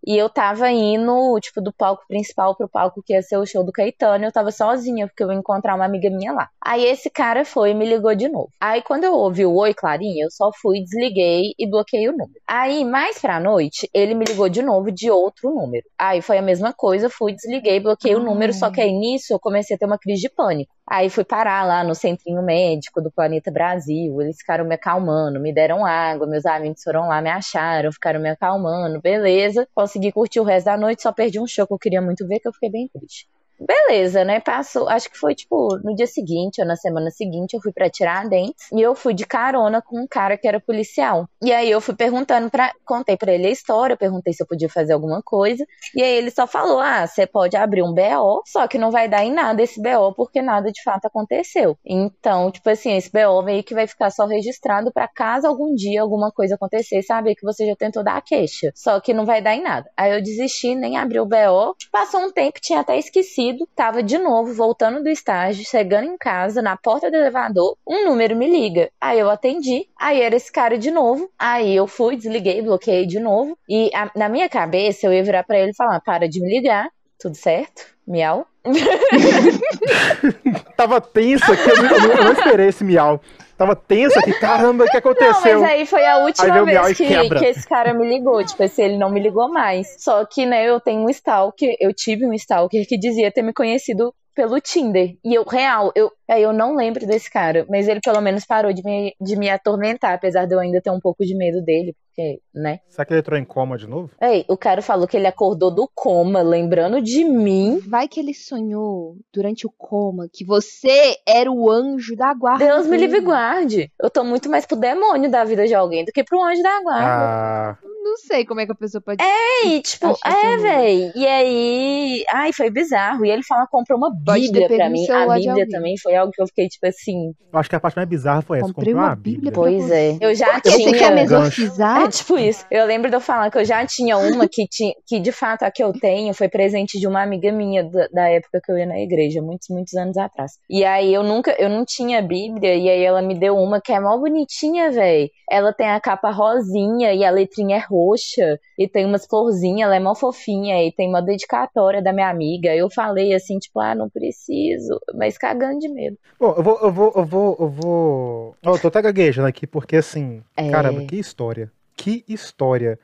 E eu tava indo, tipo, do palco principal pro palco que ia ser o show do Caetano. Eu tava sozinha, porque eu ia encontrar uma amiga minha lá. Aí esse cara foi e me ligou de novo. Aí quando eu ouvi o Oi, Clarinha, eu só fui, desliguei e bloqueei o número. Aí, mais pra noite, ele me ligou de novo de outro número. Aí foi a mesma coisa, fui, desliguei, bloqueei o número. Só que aí nisso eu comecei a ter uma crise de pânico. Aí fui parar lá no centrinho médico do Planeta Brasil. Eles ficaram me acalmando, me deram água. Meus amigos foram lá, me acharam, ficaram me acalmando. Beleza. Consegui curtir o resto da noite, só perdi um show que eu queria muito ver, que eu fiquei bem triste. Beleza, né? Passou, acho que foi tipo no dia seguinte ou na semana seguinte, eu fui pra tirar dentes e eu fui de carona com um cara que era policial. E aí eu fui perguntando pra. contei pra ele a história, perguntei se eu podia fazer alguma coisa. E aí ele só falou: ah, você pode abrir um BO, só que não vai dar em nada esse BO, porque nada de fato aconteceu. Então, tipo assim, esse BO meio que vai ficar só registrado pra caso algum dia alguma coisa acontecer, saber que você já tentou dar a queixa. Só que não vai dar em nada. Aí eu desisti, nem abri o BO. Passou um tempo, tinha até esquecido. Tava de novo voltando do estágio, chegando em casa, na porta do elevador, um número me liga. Aí eu atendi, aí era esse cara de novo. Aí eu fui, desliguei, bloqueei de novo. E a- na minha cabeça eu ia virar pra ele e falar: para de me ligar, tudo certo? Miau. Tava tensa que eu não, eu não- não esperei esse miau. Tava tensa que, caramba, o que Não, aconteceu? mas aí foi a última vez que, que esse cara me ligou. Tipo assim, ele não me ligou mais. Só que, né, eu tenho um stalker, eu tive um stalker que dizia ter me conhecido pelo Tinder. E eu, real, eu, aí eu não lembro desse cara, mas ele pelo menos parou de me, de me atormentar, apesar de eu ainda ter um pouco de medo dele, porque, né? Será que ele entrou em coma de novo? Ei, o cara falou que ele acordou do coma, lembrando de mim. Vai que ele sonhou durante o coma que você era o anjo da guarda. Deus me livre e guarde. Eu tô muito mais pro demônio da vida de alguém do que pro anjo da guarda. Ah, Não sei como é que a pessoa pode. E, tipo, é, assim, véi. E aí. Ai, foi bizarro. E ele fala, comprou uma Bíblia pra mim. A Bíblia também foi algo que eu fiquei, tipo assim. eu acho que a parte mais bizarra foi essa. Comprei Comprou uma Bíblia Pois é. Eu já Você tinha. quer me gancho. exorcizar? É tipo isso. Eu lembro de eu falar que eu já tinha uma que, tinha, que de fato a que eu tenho foi presente de uma amiga minha da, da época que eu ia na igreja, muitos, muitos anos atrás. E aí eu nunca, eu não tinha Bíblia, e aí ela me deu uma que é mó bonitinha, véi. Ela tem a capa rosinha e a letrinha é roxa, e tem umas florzinhas, ela é mó fofinha, e tem uma dedicatória da minha amiga. Eu falei assim, tipo, ah, não preciso, mas cagando de medo. Bom, eu vou, eu vou, eu vou, eu vou. Ó, eu tô até gaguejando aqui, porque assim, É. caramba, que história. Que história.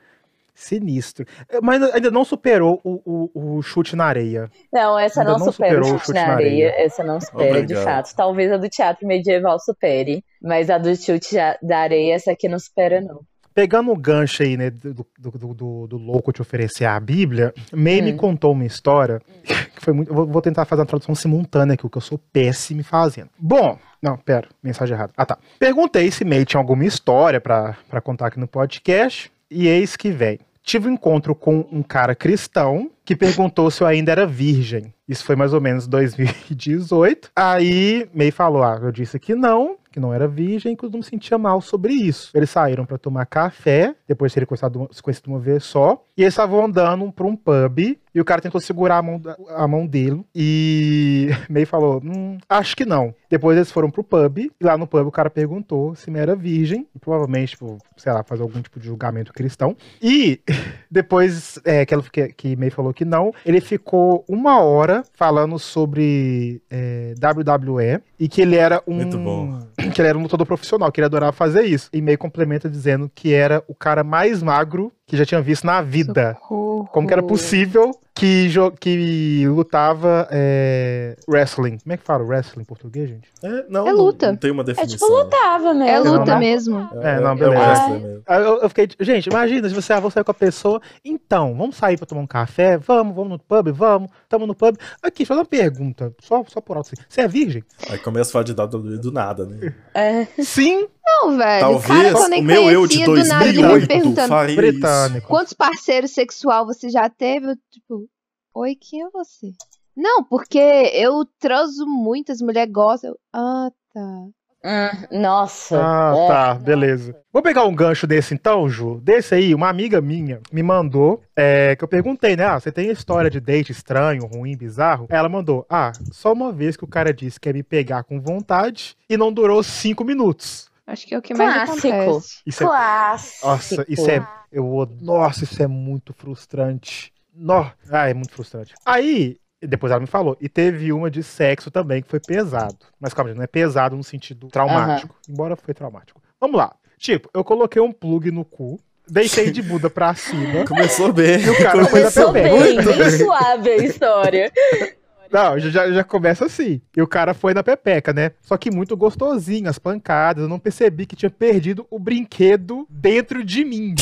Sinistro. É, Mas ainda não superou o, o, o chute na areia. Não, essa Ainda não, não supera superou o chute na areia. Essa não supera, de Obrigado. fato. Talvez a do teatro medieval supere. Mas a do chute da areia, essa aqui não supera, não. Pegando o gancho aí, né, do, do, do, do- louco te oferecer a Bíblia, May me Hum. contou uma história que foi muito. eu Vou, tentar fazer uma tradução simultânea aqui, o que eu sou péssimo fazendo. Bom, não, pera, mensagem errada. Ah, tá. Perguntei se May tinha alguma história pra pra contar aqui no podcast, e eis que vem. Tive um encontro com um cara cristão que perguntou se eu ainda era virgem. Isso foi mais ou menos 2018. Aí May falou: Ah, eu disse que não, que não era virgem, que eu não me sentia mal sobre isso. Eles saíram pra tomar café, depois de terem se conhecido uma vez só, e eles estavam andando pra um pub, e o cara tentou segurar a mão, a mão dele, e May falou: Hum, acho que não. Depois eles foram pro pub, e lá no pub o cara perguntou se May era virgem, e provavelmente, tipo, sei lá, fazer algum tipo de julgamento cristão. E depois é, que, ela, que, que falou que não, ele ficou uma hora falando sobre é, WWE e que ele era um. Muito bom. Que ele era um lutador profissional, que ele adorava fazer isso. E May complementa dizendo que era o cara mais magro que já tinha visto na vida. Socorro. Como que era possível que, jo- que lutava é, wrestling. Como é que fala wrestling em português, gente? É, não, É não- luta. Não, tem uma É definição. tipo, lutava mesmo. É luta Não, mesmo. É, não, é, beleza. Aí Eu, eu fiquei, gente, imagina se você, ah, vou sair com a pessoa, então, vamos sair pra tomar um café? Vamos, vamos no pub? Vamos, tamo no pub. Aqui, deixa eu fazer uma pergunta, só, só por alto assim. Você é virgem? Aí começa a falar de WWE do nada, né? É. Sim, Não, velho. o cara Talvez nem o meu eu de conhecia, do nada ele me 2008 perguntando faria isso. britânico. quantos parceiros sexual você já teve? Eu, tipo, oi, quem é você? Não, porque eu transo muitas mulheres gostam. Eu, ah, tá. Hum, nossa. Ah, é. tá, beleza. Vou pegar um gancho desse então, Ju. Desse aí, uma amiga minha me mandou, é, que eu perguntei, né? Ah, você tem história de date estranho, ruim, bizarro? Ela mandou, ah, só uma vez que o cara disse que ia me pegar com vontade e não durou cinco minutos. Acho que é o que mais Clássico. acontece. Isso é, Clássico. nossa, isso é, eu, nossa, isso é muito frustrante. Nó, ah, é muito frustrante. Aí, depois ela me falou, e teve uma de sexo também que foi pesado. Mas calma, gente, não é pesado no sentido traumático, embora foi traumático. Vamos lá. Tipo, eu coloquei um plug no cu, deitei de bunda pra cima. Começou bem. E o cara foi na Começou Pepe. bem, bem suave a história. Não, já, já começa assim. E o cara foi na pepeca, né? Só que muito gostosinho, as pancadas. Eu não percebi que tinha perdido o brinquedo dentro de mim.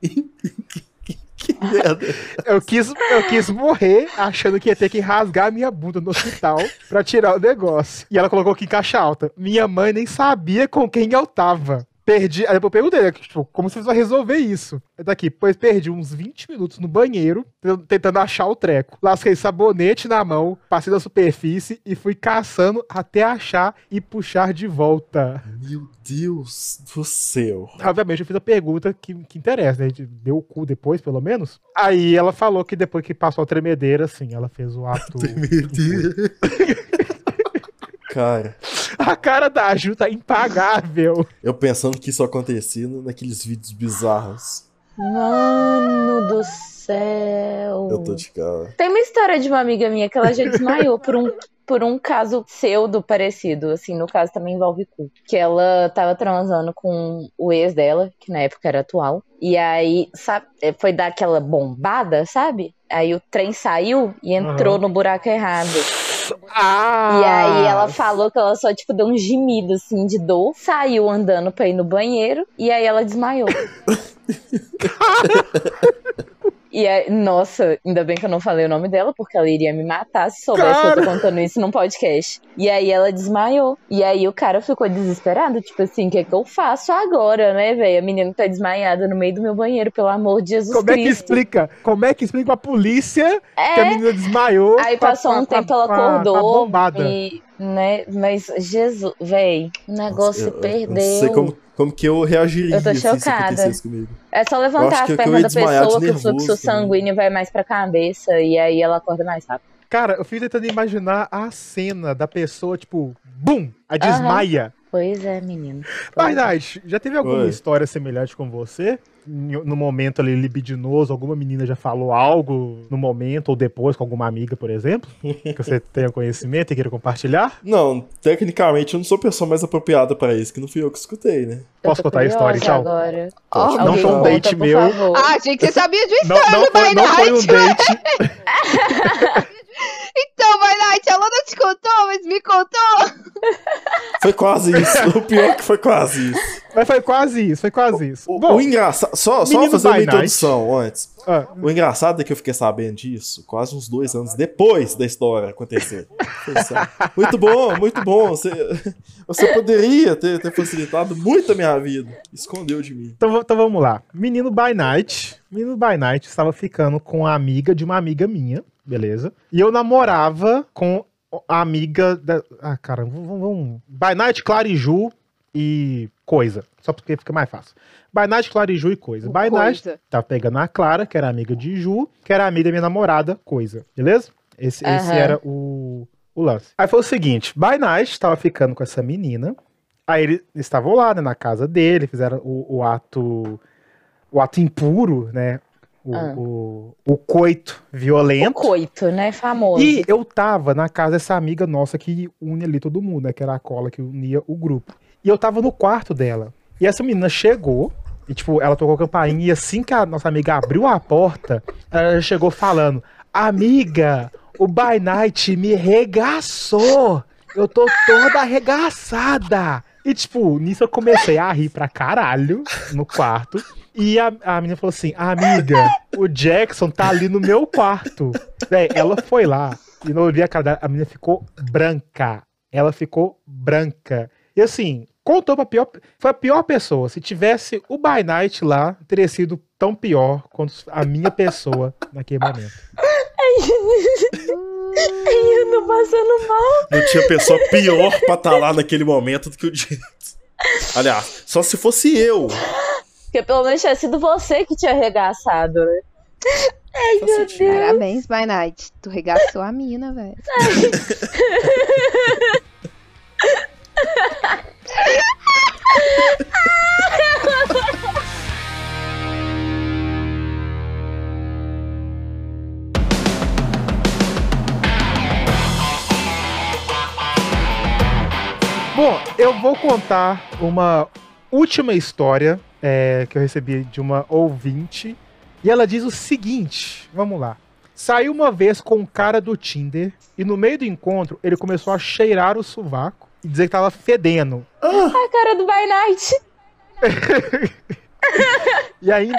Que merda. Eu quis, eu quis morrer achando que ia ter que rasgar a minha bunda no hospital pra tirar o negócio. E ela colocou aqui em caixa alta. Minha mãe nem sabia com quem eu tava. Perdi. Aí depois eu perguntei, né, tipo, como vocês vão resolver isso? Daqui, pois perdi uns 20 minutos no banheiro, tentando achar o treco. Lasquei sabonete na mão, passei da superfície e fui caçando até achar e puxar de volta. Meu Deus do céu. Obviamente, eu fiz a pergunta que, que interessa, né? A gente deu o cu depois, pelo menos. Aí ela falou que depois que passou a tremedeira, assim, ela fez o ato. Cara, a cara da Ju tá impagável. eu pensando que isso acontecia naqueles vídeos bizarros. Mano do céu. Eu tô de cara. Tem uma história de uma amiga minha que ela já desmaiou por um, por um caso pseudo parecido. Assim, no caso também envolve cu. Que ela tava transando com o ex dela, que na época era atual. E aí, sabe, eh, foi dar aquela bombada, sabe? Aí o trem saiu e entrou Aham. no buraco errado. Ah! E aí ela falou que ela só, tipo, deu um gemido, assim, de dor. Saiu andando pra ir no banheiro. E aí ela desmaiou. E aí, nossa, ainda bem que eu não falei o nome dela, porque ela iria me matar se soubesse que eu Cara! tô contando isso num podcast. E aí ela desmaiou. E aí o cara ficou desesperado, tipo assim, o que é que eu faço agora, né, velho? A menina tá desmaiada no meio do meu banheiro, pelo amor de Jesus Como é que Cristo. explica? Como é que explica pra polícia que a É, menina desmaiou? aí passou com a- um com a- tempo, ela com a- com a acordou. bombada. E, né, mas Jesus, véi, o negócio eu, se eu- perdeu. Eu não sei como, como que eu reagiria Eu tô assim, se chocada. acontecesse comigo. É só levantar as pernas da pessoa que o fluxo também. sanguíneo vai mais pra cabeça e aí ela acorda mais rápido. Cara, eu fico tentando imaginar a cena da pessoa, tipo, bum! A desmaia. Pois é, menino. Mas, Nath, já teve alguma Oi. história semelhante com você? No momento ali libidinoso, alguma menina já falou algo no momento ou depois com alguma amiga, por exemplo? Que você tenha conhecimento e queira compartilhar? Não, tecnicamente eu não sou a pessoa mais apropriada pra isso, que não fui eu que escutei, né? Eu Posso contar a história, então? Agora. Ó, Não foi um date meu. Ah, achei que você sabia de uma Não, história não, do foi, não foi um date. Então, By Night, ela não te contou, mas me contou. Foi quase isso. o pior é que foi quase isso. Mas foi quase isso, foi quase isso. O, Bom, o engraçado. Só, só fazer uma by night. introdução antes. ah, O engraçado é que eu fiquei sabendo disso quase uns dois anos depois da história acontecer. Muito bom, muito bom. Você, você poderia ter, ter facilitado muito a minha vida. Escondeu de mim. então, então vamos lá. Menino by night. Menino by night estava ficando com a amiga de uma amiga minha, beleza? E eu namorava com a amiga da. Ah, cara, vamos. vamos- By night, Clariju e coisa. Só porque fica mais fácil. By night, Clariju e coisa. By night, Coisa. tava pegando a Clara, que era amiga de Ju, que era amiga da minha namorada, coisa. Beleza? Esse, esse Aham. era o, o lance. Aí foi o seguinte: By night tava ficando com essa menina. Aí eles estavam lá, né, na casa dele, fizeram o, o ato. O ato impuro, né? O, Ah. o, o coito O violento. coito, né? Famoso. E eu tava na casa dessa amiga nossa que une ali todo mundo, né? Que era a cola que unia o grupo. E eu tava no quarto dela. E essa menina chegou, e tipo, ela tocou a campainha, e assim que a nossa amiga abriu a porta, ela chegou falando: Amiga, o By Night me regaçou! Eu tô toda arregaçada! E, tipo, nisso eu comecei a rir pra caralho no quarto. E a, a menina falou assim: Amiga, o Jackson tá ali no meu quarto. Véi, ela foi lá e não vi a cara dela. A menina ficou branca. Ela ficou branca. E assim, contou pra pior. Foi a pior pessoa. Se tivesse o By Night lá, teria sido tão pior quanto a minha pessoa naquele momento. eu tô passando mal. Não tinha pessoa pior pra estar lá naquele momento do que o James. Aliás, só se fosse eu. Porque pelo menos tinha sido você que tinha arregaçado, né? Ai, meu. Deus. Parabéns, By Night. Tu regaçou a mina, velho. Bom, eu vou contar uma última história é, que eu recebi de uma ouvinte. E ela diz o seguinte: vamos lá. Saiu uma vez com um cara do Tinder e no meio do encontro ele começou a cheirar o sovaco e dizer que tava fedendo. A cara do By Night. E ainda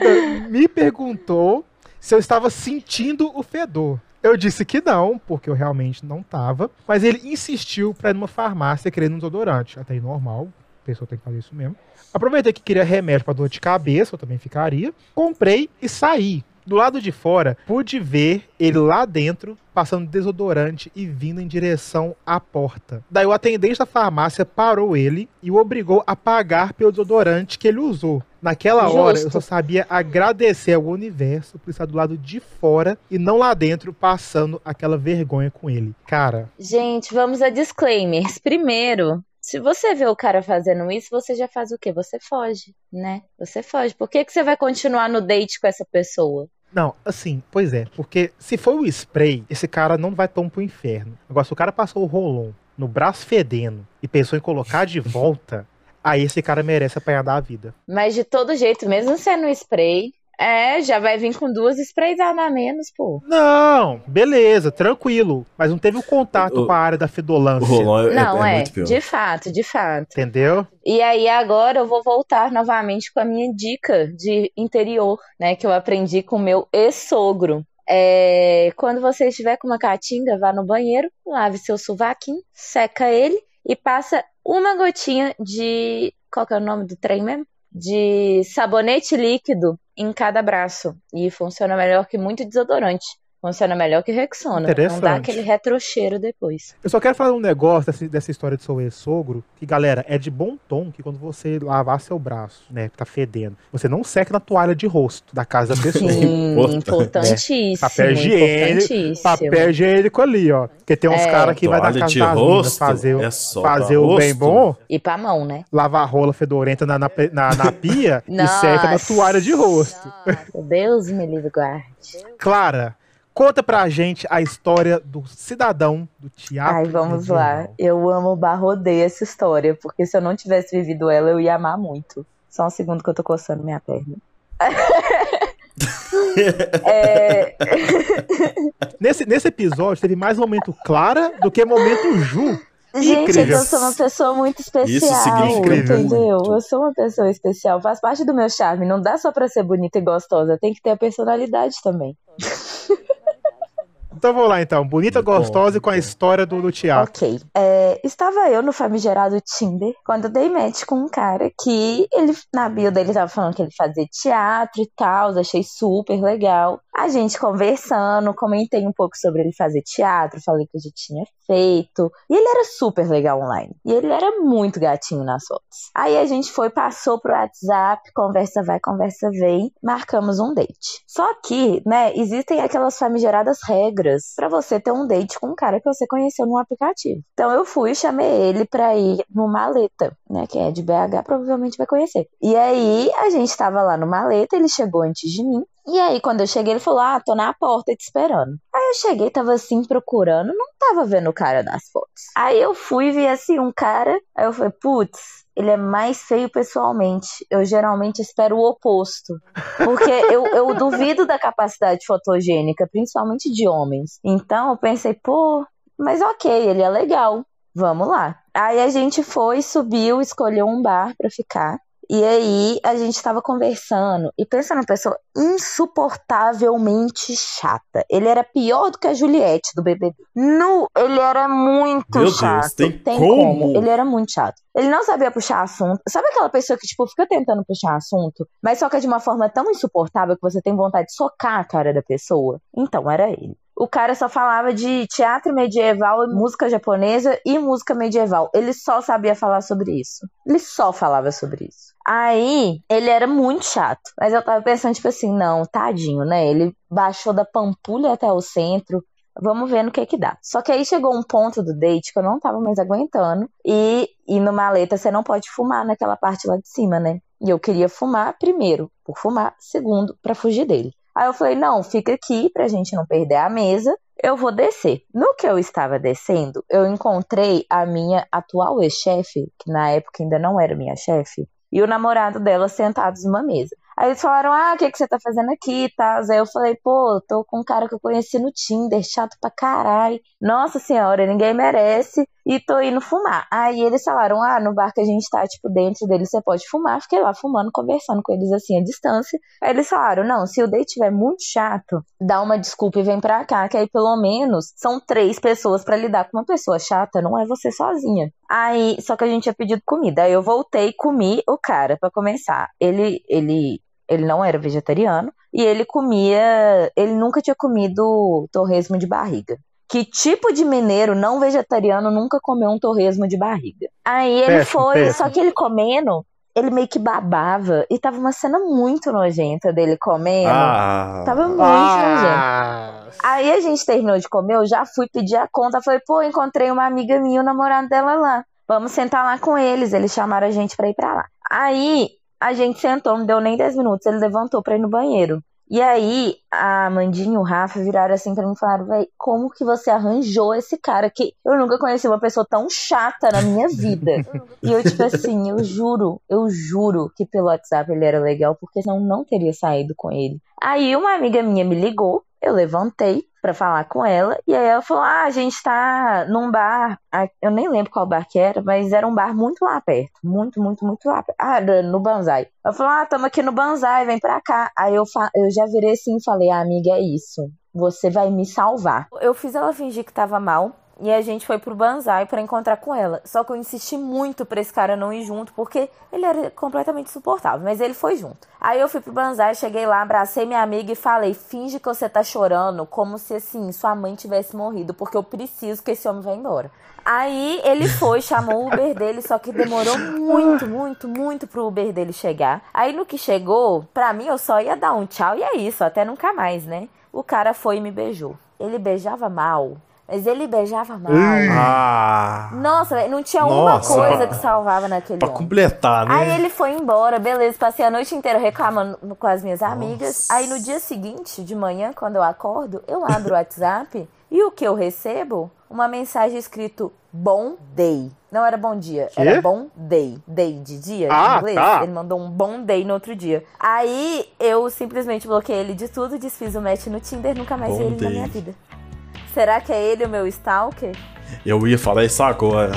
me perguntou se eu estava sentindo o fedor. Eu disse que não, porque eu realmente não tava. Mas ele insistiu pra ir numa farmácia querendo um desodorante. Até aí normal, pessoa tem que fazer isso mesmo. Aproveitei que queria remédio pra dor de cabeça, eu também ficaria. Comprei e saí. Do lado de fora, pude ver ele lá dentro, passando desodorante e vindo em direção à porta. Daí o atendente da farmácia parou ele e o obrigou a pagar pelo desodorante que ele usou. Naquela hora, eu Justo. só sabia agradecer ao universo por estar do lado de fora e não lá dentro passando aquela vergonha com ele. Cara, Gente, vamos a disclaimers. Primeiro, se você vê o cara fazendo isso, você já faz o quê? Você foge, né? Você foge. Por que, que você vai continuar no date com essa pessoa? Não, assim, pois é, porque se for o spray, esse cara não vai tão pro inferno. Agora, se o cara passou o rolon no braço fedendo e pensou em colocar de volta, aí esse cara merece apanhar da vida. Mas de todo jeito, mesmo sendo spray, é, já vai vir com duas sprays a menos, pô. Não, beleza, tranquilo. Mas não teve o contato O- com a área da O fedolância. Rolon é, Não, é é, muito pior. de fato, de fato. Entendeu? E aí agora eu vou voltar novamente com a minha dica de interior, né, que eu aprendi com o meu ex-sogro. É, quando você estiver com uma caatinga, vá no banheiro, lave seu sovaquinho, seca ele e passa uma gotinha de. Qual que é o nome do trem mesmo? De sabonete líquido em cada braço. E funciona melhor que muito desodorante. Funciona melhor que Rexona. Não dá aquele retrocheiro depois. Eu só quero falar um negócio dessa, dessa história do seu ex-sogro, que, galera, é de bom tom que quando você lavar seu braço, né, que tá fedendo, você não seca na toalha de rosto da casa da pessoa. Sim, Importante. importantíssimo. Papel higiênico, importantíssimo. Papel higiênico ali, ó. Porque tem uns É. caras que vai na Toalha casa de das rosto fazer, o- é só fazer o bem bom, E pra mão, né? lavar a rola fedorenta na, na, na- na pia e seca na toalha de rosto. Nossa, Deus me livre guarde. Clara, conta pra gente a história do cidadão do teatro. Ai, vamos lá. medieval. Eu amo barra odeio essa história, porque se eu não tivesse vivido ela, eu ia amar muito. Só um segundo que eu tô coçando minha perna. É, Nesse, nesse episódio teve mais momento Clara do que momento Ju. Gente, Incrível. eu sou uma pessoa muito especial, entendeu? muito. Eu sou uma pessoa especial, faz parte do meu charme. Não dá só pra ser bonita e gostosa, tem que ter a personalidade também. Então vamos lá então. Bonita, Muito bom, gostosa e com a história do, do teatro. Ok. É, estava eu no famigerado Tinder quando eu dei match com um cara que ele, na bio dele, tava falando que ele fazia teatro e tal, achei super legal. A gente conversando, comentei um pouco sobre ele fazer teatro, falei que eu já tinha feito. E ele era super legal online. E ele era muito gatinho nas fotos. Aí a gente foi, passou pro WhatsApp, conversa vai, conversa vem, marcamos um date. Só que, né, existem aquelas famigeradas regras pra você ter um date com um cara que você conheceu num aplicativo. Então eu fui e chamei ele pra ir no Maleta, né, que é de BH, provavelmente vai conhecer. E aí a gente tava lá no Maleta, ele chegou antes de mim. E aí, quando eu cheguei, ele falou: Ah, tô na porta te esperando. Aí eu cheguei, tava assim, procurando, não tava vendo o cara nas fotos. Aí eu fui vi assim um cara. Aí eu falei: Putz, ele é mais feio pessoalmente. Eu geralmente espero o oposto. Porque eu, eu duvido da capacidade fotogênica, principalmente de homens. Então eu pensei: Pô, mas ok, ele é legal. Vamos lá. Aí a gente foi, subiu, escolheu um bar pra ficar. E aí a gente tava conversando e pensa numa pessoa insuportavelmente chata. Ele era pior do que a Juliette do BBB. Nu, ele era muito Meu Deus, chato. tem como? Ele era muito chato. Ele não sabia puxar assunto. Sabe aquela pessoa que tipo fica tentando puxar assunto, mas só que é de uma forma tão insuportável que você tem vontade de socar a cara da pessoa? Então era ele. o cara só falava de teatro medieval, música japonesa e música medieval. Ele só sabia falar sobre isso. Ele só falava sobre isso. Aí, ele era muito chato. Mas eu tava pensando, tipo assim, não, tadinho, né? Ele baixou da Pampulha até o centro. Vamos ver no que que dá. Só que aí chegou um ponto do date que eu não tava mais aguentando. E, e no maleta você não pode fumar naquela parte lá de cima, né? E eu queria fumar, primeiro, por fumar. Segundo, para fugir dele. Aí eu falei: não, fica aqui pra gente não perder a mesa. Eu vou descer. No que eu estava descendo, eu encontrei a minha atual ex-chefe, que na época ainda não era minha chefe, e o namorado dela sentados numa mesa. Aí eles falaram, ah, o que, que você tá fazendo aqui e tal. Aí eu falei, pô, tô com um cara que eu conheci no Tinder, chato pra caralho. Nossa senhora, ninguém merece. E tô indo fumar. Aí eles falaram, ah, no bar que a gente tá, tipo, dentro dele você pode fumar. Fiquei lá fumando, conversando com eles assim, à distância. Aí eles falaram, não, se o date estiver muito chato, dá uma desculpa e vem pra cá, que aí pelo menos são três pessoas para lidar com uma pessoa chata, não é você sozinha. Aí, só que a gente tinha pedido comida. Aí eu voltei comi o cara para começar. Ele, ele ele não era vegetariano e ele comia, ele nunca tinha comido torresmo de barriga. Que tipo de mineiro não vegetariano nunca comeu um torresmo de barriga? Aí ele péssimo, foi, péssimo. só que ele comendo, ele meio que babava e tava uma cena muito nojenta dele comendo. Ah, tava muito ah, nojento. Aí a gente terminou de comer, eu já fui pedir a conta, falei, pô, encontrei uma amiga minha, o namorado dela lá. Vamos sentar lá com eles. Eles chamaram a gente pra ir pra lá. Aí a gente sentou, não deu nem 10 minutos, ele levantou pra ir no banheiro. E aí, a Mandinha e o Rafa viraram assim pra mim e falaram, véi, como que você arranjou esse cara? Que eu nunca conheci uma pessoa tão chata na minha vida. e eu, tipo assim, eu juro, eu juro que pelo WhatsApp ele era legal, porque senão não teria saído com ele. Aí uma amiga minha me ligou, eu levantei, para falar com ela. E aí ela falou: Ah, a gente tá num bar. Eu nem lembro qual bar que era, mas era um bar muito lá perto. Muito, muito, muito lá perto. Ah, no Banzai. Ela falou: Ah, tamo aqui no Banzai, vem pra cá. Aí eu, eu já virei assim e falei: ah, amiga, é isso. Você vai me salvar. Eu fiz ela fingir que tava mal. E a gente foi pro Banzai para encontrar com ela. Só que eu insisti muito pra esse cara não ir junto, porque ele era completamente insuportável, mas ele foi junto. Aí eu fui pro Banzai, cheguei lá, abracei minha amiga e falei: finge que você tá chorando, como se assim, sua mãe tivesse morrido, porque eu preciso que esse homem vá embora. Aí ele foi, chamou o Uber dele, só que demorou muito, muito, muito pro Uber dele chegar. Aí no que chegou, pra mim eu só ia dar um tchau e é isso, até nunca mais, né? O cara foi e me beijou. Ele beijava mal, mas ele beijava mal. Ah. Nossa, não tinha Nossa, uma coisa pra, que salvava naquele Pra homem. completar, né? Aí ele foi embora, beleza. Passei a noite inteira reclamando com as minhas Nossa. amigas. Aí no dia seguinte, de manhã, quando eu acordo, eu abro o WhatsApp e o que eu recebo? Uma mensagem escrito Bom Day. Não era bom dia, que? era bom day. Day de dia, ah, em inglês. Tá. Ele mandou um bom day no outro dia. Aí eu simplesmente bloqueei ele de tudo, desfiz o match no Tinder, nunca mais vi ele day. na minha vida. Será que é ele o meu stalker? Eu ia falar isso agora.